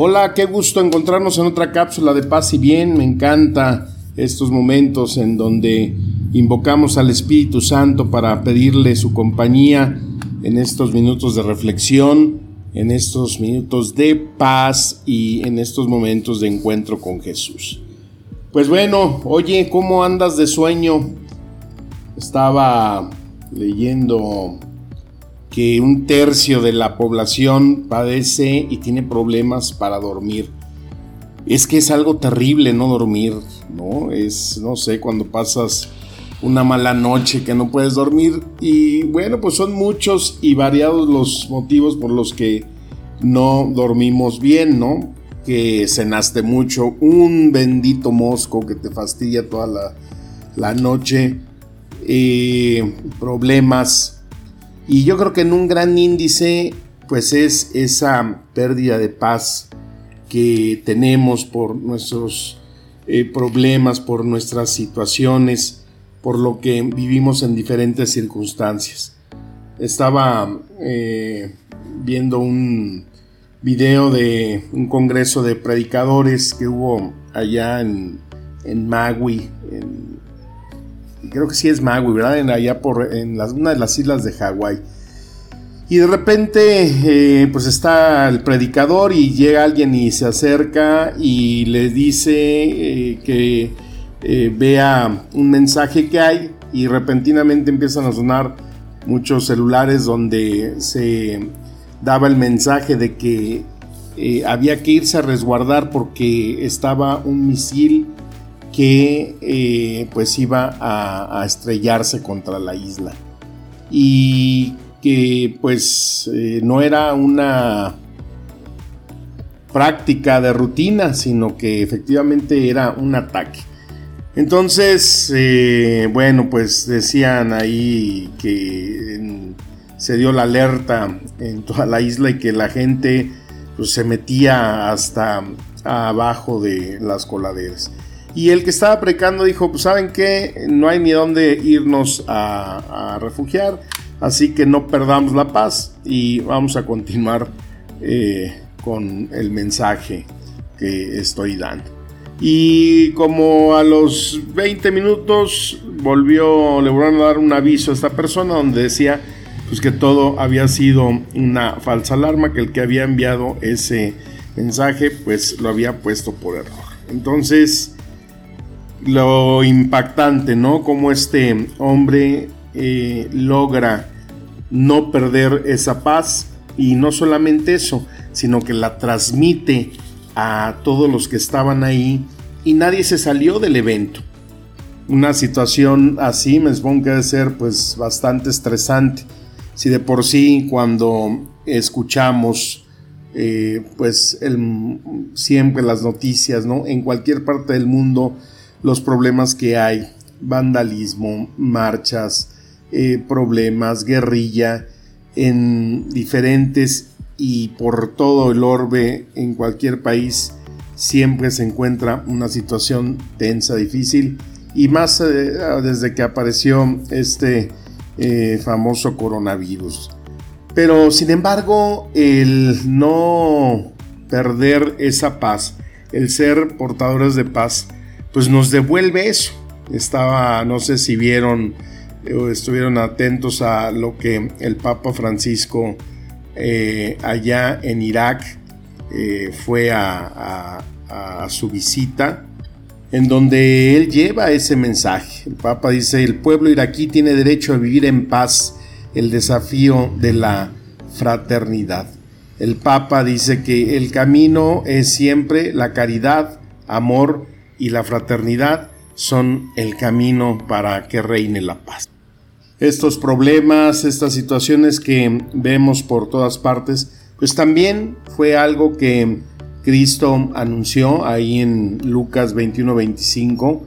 Hola, qué gusto encontrarnos en otra cápsula de paz y bien. Me encanta estos momentos en donde invocamos al Espíritu Santo para pedirle su compañía en estos minutos de reflexión, en estos minutos de paz y en estos momentos de encuentro con Jesús. Pues bueno, oye, ¿cómo andas de sueño? Estaba leyendo que un tercio de la población padece y tiene problemas para dormir es que es algo terrible no dormir, ¿no? Es, no sé, cuando pasas una mala noche que no puedes dormir y bueno, pues son muchos y variados los motivos por los que no dormimos bien, ¿no? Que cenaste mucho, un bendito mosco que te fastidia toda la, noche, eh, problemas y yo creo que en un gran índice pues es esa pérdida de paz que tenemos por nuestros eh, problemas, por nuestras situaciones, por lo que vivimos en diferentes circunstancias. Estaba eh, viendo un video de un congreso de predicadores que hubo allá en, en Maui, creo que sí es Maui, ¿verdad? En, allá por en una de las islas de Hawái. Y de repente, eh, pues está el predicador y llega alguien y se acerca y le dice eh, que eh, vea un mensaje que hay y repentinamente empiezan a sonar muchos celulares donde se daba el mensaje de que había que irse a resguardar porque estaba un misil que pues iba a, a estrellarse contra la isla. Y que pues eh, no era una práctica de rutina, sino que efectivamente era un ataque. Entonces, eh, bueno, pues decían ahí que se dio la alerta en toda la isla y que la gente pues, se metía hasta abajo de las coladeras. Y el que estaba precando dijo, pues saben que no hay ni dónde irnos a, a refugiar, Así que no perdamos la paz y vamos a continuar eh, con el mensaje que estoy dando. Y como a los 20 minutos volvió, le volvieron a dar un aviso a esta persona donde decía pues que todo había sido una falsa alarma, que el que había enviado ese mensaje pues lo había puesto por error. Entonces, lo impactante, ¿no? Como este hombre eh, logra no perder esa paz y no solamente eso, sino que la transmite a todos los que estaban ahí y nadie se salió del evento. Una situación así me supongo que debe ser pues bastante estresante. Si de por sí cuando escuchamos eh, pues siempre las noticias, ¿no? En cualquier parte del mundo los problemas que hay, vandalismo, marchas, eh, problemas, guerrilla en diferentes y por todo el orbe en cualquier país siempre se encuentra una situación tensa, difícil y más eh, desde que apareció este eh, famoso coronavirus. Pero sin embargo, el no perder esa paz, el ser portadores de paz, pues nos devuelve eso. Estaba, no sé si vieron estuvieron atentos a lo que el Papa Francisco eh, allá en Irak eh, fue a, su visita, en donde él lleva ese mensaje. El Papa dice, el pueblo iraquí tiene derecho a vivir en paz, el desafío de la fraternidad. El Papa dice que el camino es siempre la caridad, amor y la fraternidad son el camino para que reine la paz estos problemas, estas situaciones que vemos por todas partes, pues también fue algo que Cristo anunció ahí en Lucas 21-25.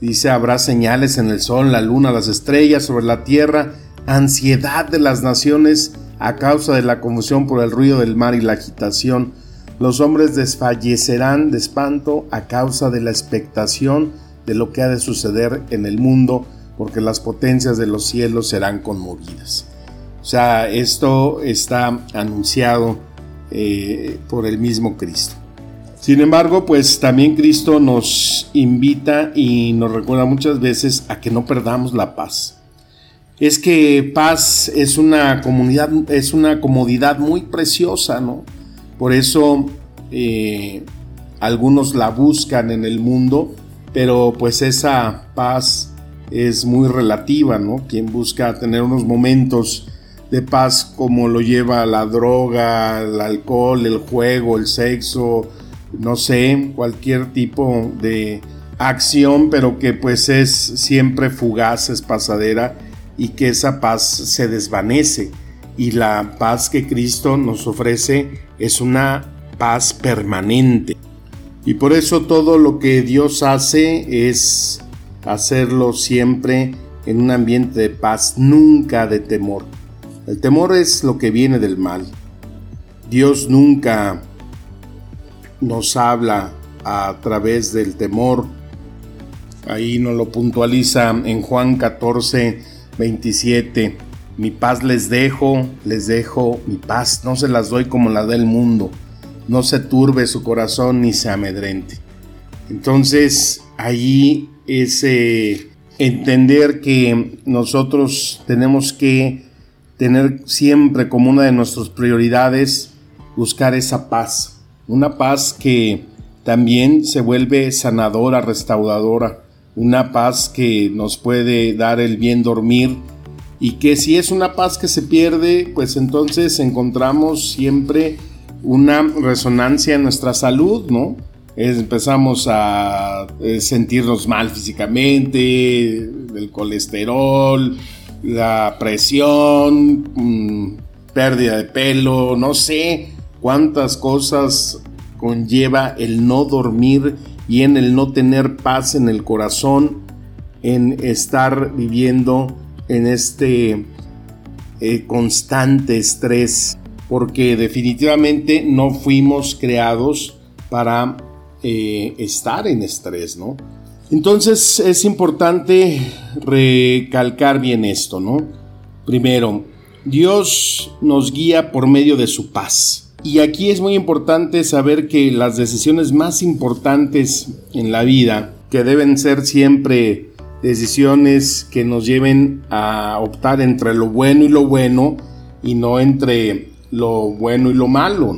Dice, habrá señales en el sol, la luna, las estrellas, sobre la tierra, ansiedad de las naciones a causa de la confusión por el ruido del mar y la agitación. Los hombres desfallecerán de espanto a causa de la expectación de lo que ha de suceder en el mundo, porque las potencias de los cielos serán conmovidas. O sea, esto está anunciado eh, por el mismo Cristo. Sin embargo, pues también Cristo nos invita y nos recuerda muchas veces a que no perdamos la paz. Es que paz es una comunidad, es una comodidad muy preciosa, ¿no? Por eso eh, algunos la buscan en el mundo, pero pues esa paz es muy relativa, ¿no? Quien busca tener unos momentos de paz como lo lleva la droga, el alcohol, el juego, el sexo, no sé, cualquier tipo de acción, pero que pues es siempre fugaz, es pasadera y que esa paz se desvanece. Y la paz que Cristo nos ofrece es una paz permanente. Y por eso todo lo que Dios hace es hacerlo siempre en un ambiente de paz, nunca de temor. El temor es lo que viene del mal. Dios nunca nos habla a través del temor. Ahí nos lo puntualiza en Juan 14, 27. Mi paz les dejo, les dejo mi paz, no se las doy como la del mundo. No se turbe su corazón ni se amedrente. Entonces, ahí es entender que nosotros tenemos que tener siempre como una de nuestras prioridades buscar esa paz. Una paz que también se vuelve sanadora, restauradora. Una paz que nos puede dar el bien dormir y que si es una paz que se pierde, pues entonces encontramos siempre una resonancia en nuestra salud, ¿no? empezamos a eh, sentirnos mal físicamente, el colesterol, la presión, mm, pérdida de pelo, no sé cuántas cosas conlleva el no dormir y en el no tener paz en el corazón, en estar viviendo en este eh, constante estrés, porque definitivamente no fuimos creados para eh, estar en estrés, ¿no? Entonces es importante recalcar bien esto, ¿no? Primero, Dios nos guía por medio de su paz. Y aquí es muy importante saber que las decisiones más importantes en la vida, que deben ser siempre decisiones que nos lleven a optar entre lo bueno y lo bueno y no entre lo bueno y lo malo.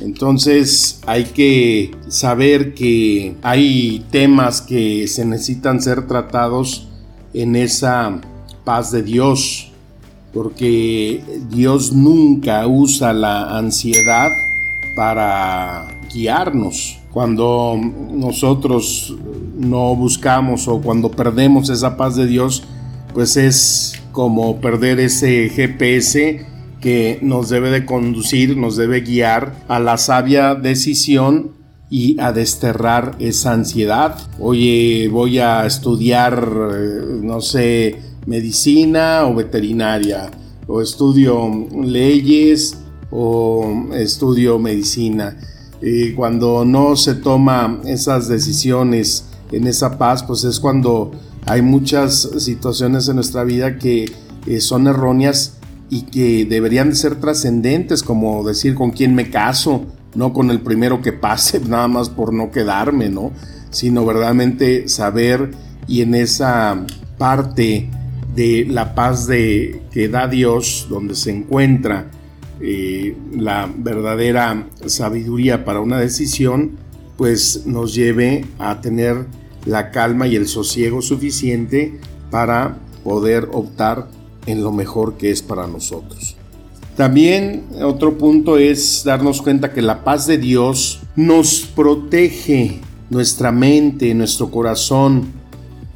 Entonces hay que saber que hay temas que se necesitan ser tratados en esa paz de Dios, porque Dios nunca usa la ansiedad para guiarnos. Cuando nosotros no buscamos o cuando perdemos esa paz de Dios, pues es como perder ese GPS que nos debe de conducir, nos debe guiar a la sabia decisión y a desterrar esa ansiedad. Oye, voy a estudiar, eh, no sé, medicina o veterinaria, o estudio leyes o estudio medicina. Y cuando no se toma esas decisiones en esa paz, pues es cuando hay muchas situaciones en nuestra vida que eh, son erróneas y que deberían de ser trascendentes, como decir con quién me caso, no con el primero que pase, nada más por no quedarme, ¿no? Sino verdaderamente saber y en esa parte de la paz que da Dios, donde se encuentra la verdadera sabiduría para una decisión, pues nos lleve a tener la calma y el sosiego suficiente para poder optar en lo mejor que es para nosotros. También otro punto es darnos cuenta que la paz de Dios nos protege nuestra mente, nuestro corazón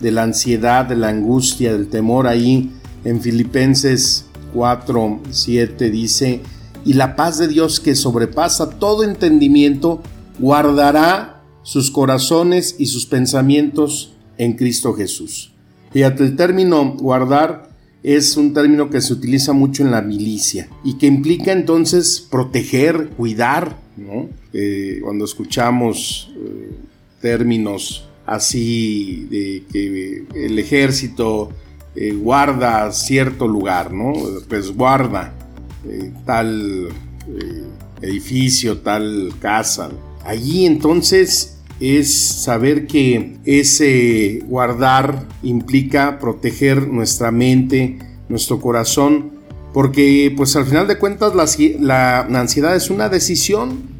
de la ansiedad, de la angustia, del temor. Ahí en Filipenses 4, 7 dice y la paz de Dios que sobrepasa todo entendimiento guardará sus corazones y sus pensamientos en Cristo Jesús. Fíjate, el término guardar es un término que se utiliza mucho en la milicia y que implica entonces proteger, cuidar. Eh, cuando escuchamos eh, términos así de que el ejército eh, guarda cierto lugar, ¿no? Pues guarda tal edificio, tal casa. Allí entonces es saber que ese guardar implica proteger nuestra mente, nuestro corazón, porque pues al final de cuentas la, ansiedad es una decisión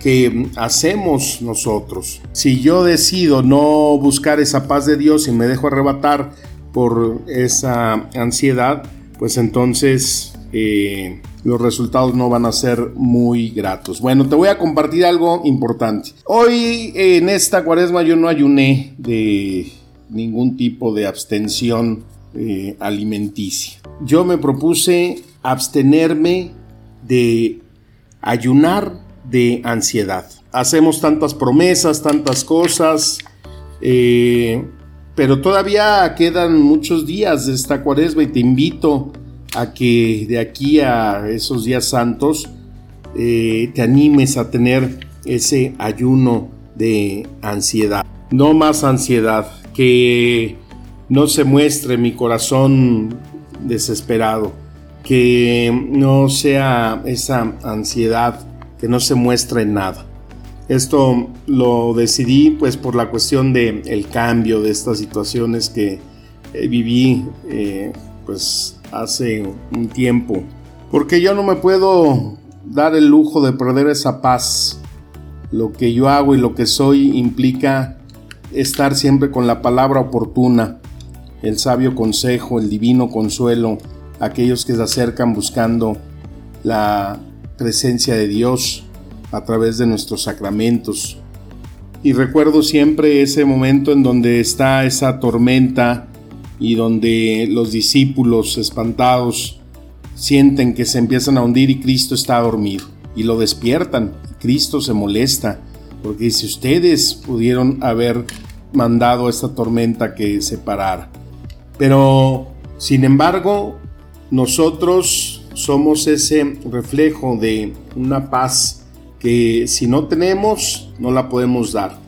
que hacemos nosotros. Si yo decido no buscar esa paz de Dios y me dejo arrebatar por esa ansiedad, pues entonces eh, los resultados no van a ser muy gratos. Bueno, te voy a compartir algo importante. Hoy en esta cuaresma yo no ayuné de ningún tipo de abstención eh, alimenticia. Yo me propuse abstenerme de ayunar de ansiedad. Hacemos tantas promesas, tantas cosas, eh, pero todavía quedan muchos días de esta cuaresma y te invito a que de aquí a esos días santos eh, te animes a tener ese ayuno de ansiedad. No más ansiedad, que no se muestre mi corazón desesperado, que no sea esa ansiedad que no se muestre nada. Esto lo decidí pues por la cuestión de el cambio de estas situaciones que eh, viví eh, pues hace un tiempo. Porque yo no me puedo dar el lujo de perder esa paz. Lo que yo hago y lo que soy implica estar siempre con la palabra oportuna, el sabio consejo, el divino consuelo, aquellos que se acercan buscando la presencia de Dios a través de nuestros sacramentos. Y recuerdo siempre ese momento en donde está esa tormenta y donde los discípulos espantados sienten que se empiezan a hundir y Cristo está dormido y lo despiertan. Cristo se molesta porque si ustedes pudieron haber mandado esta tormenta que se parara. Pero, sin embargo, nosotros somos ese reflejo de una paz que si no tenemos, no la podemos dar.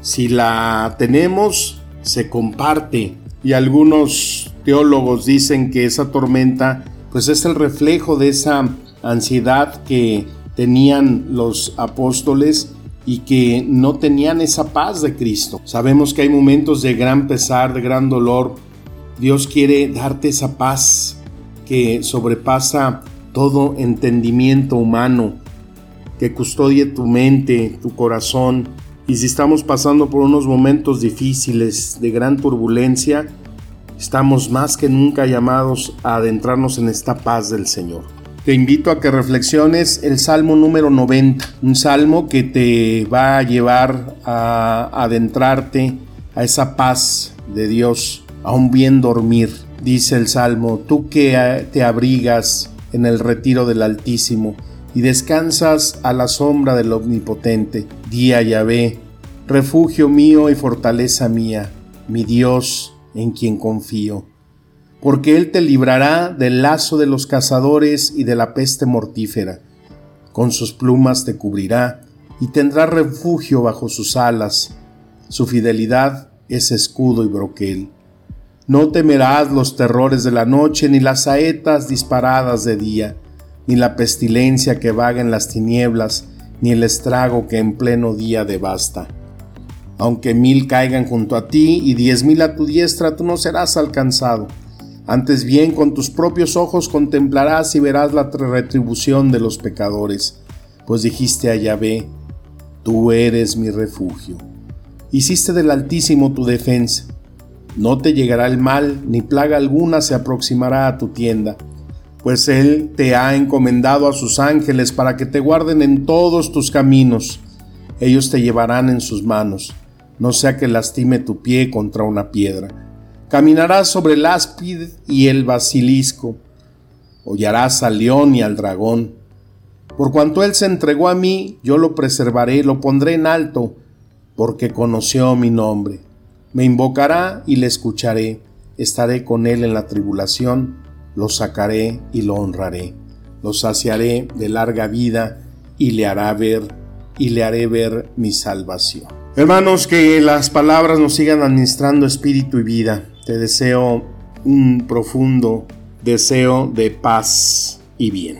Si la tenemos, se comparte y algunos teólogos dicen que esa tormenta pues es el reflejo de esa ansiedad que tenían los apóstoles y que no tenían esa paz de Cristo. Sabemos que hay momentos de gran pesar, de gran dolor. Dios quiere darte esa paz que sobrepasa todo entendimiento humano, que custodie tu mente, tu corazón, y si estamos pasando por unos momentos difíciles de gran turbulencia, estamos más que nunca llamados a adentrarnos en esta paz del Señor. Te invito a que reflexiones el Salmo número 90, un salmo que te va a llevar a adentrarte a esa paz de Dios, a un bien dormir. Dice el Salmo, tú que te abrigas en el retiro del Altísimo, y descansas a la sombra del Omnipotente. Día Yahvé, refugio mío y fortaleza mía, mi Dios en quien confío. Porque Él te librará del lazo de los cazadores y de la peste mortífera. Con sus plumas te cubrirá y tendrás refugio bajo sus alas. Su fidelidad es escudo y broquel. No temerás los terrores de la noche, ni las saetas disparadas de día ni la pestilencia que vaga en las tinieblas, ni el estrago que en pleno día devasta. Aunque mil caigan junto a ti y diez mil a tu diestra, tú no serás alcanzado. Antes bien con tus propios ojos contemplarás y verás la retribución de los pecadores, pues dijiste a Yahvé, tú eres mi refugio. Hiciste del Altísimo tu defensa. No te llegará el mal, ni plaga alguna se aproximará a tu tienda pues Él te ha encomendado a sus ángeles para que te guarden en todos tus caminos. Ellos te llevarán en sus manos, no sea que lastime tu pie contra una piedra. Caminarás sobre el áspid y el basilisco, hollarás al león y al dragón. Por cuanto Él se entregó a mí, yo lo preservaré, lo pondré en alto, porque conoció mi nombre. Me invocará y le escucharé, estaré con Él en la tribulación, lo sacaré y lo honraré, lo saciaré de larga vida y le hará ver y le haré ver mi salvación. Hermanos, que las palabras nos sigan administrando espíritu y vida. Te deseo un profundo deseo de paz y bien.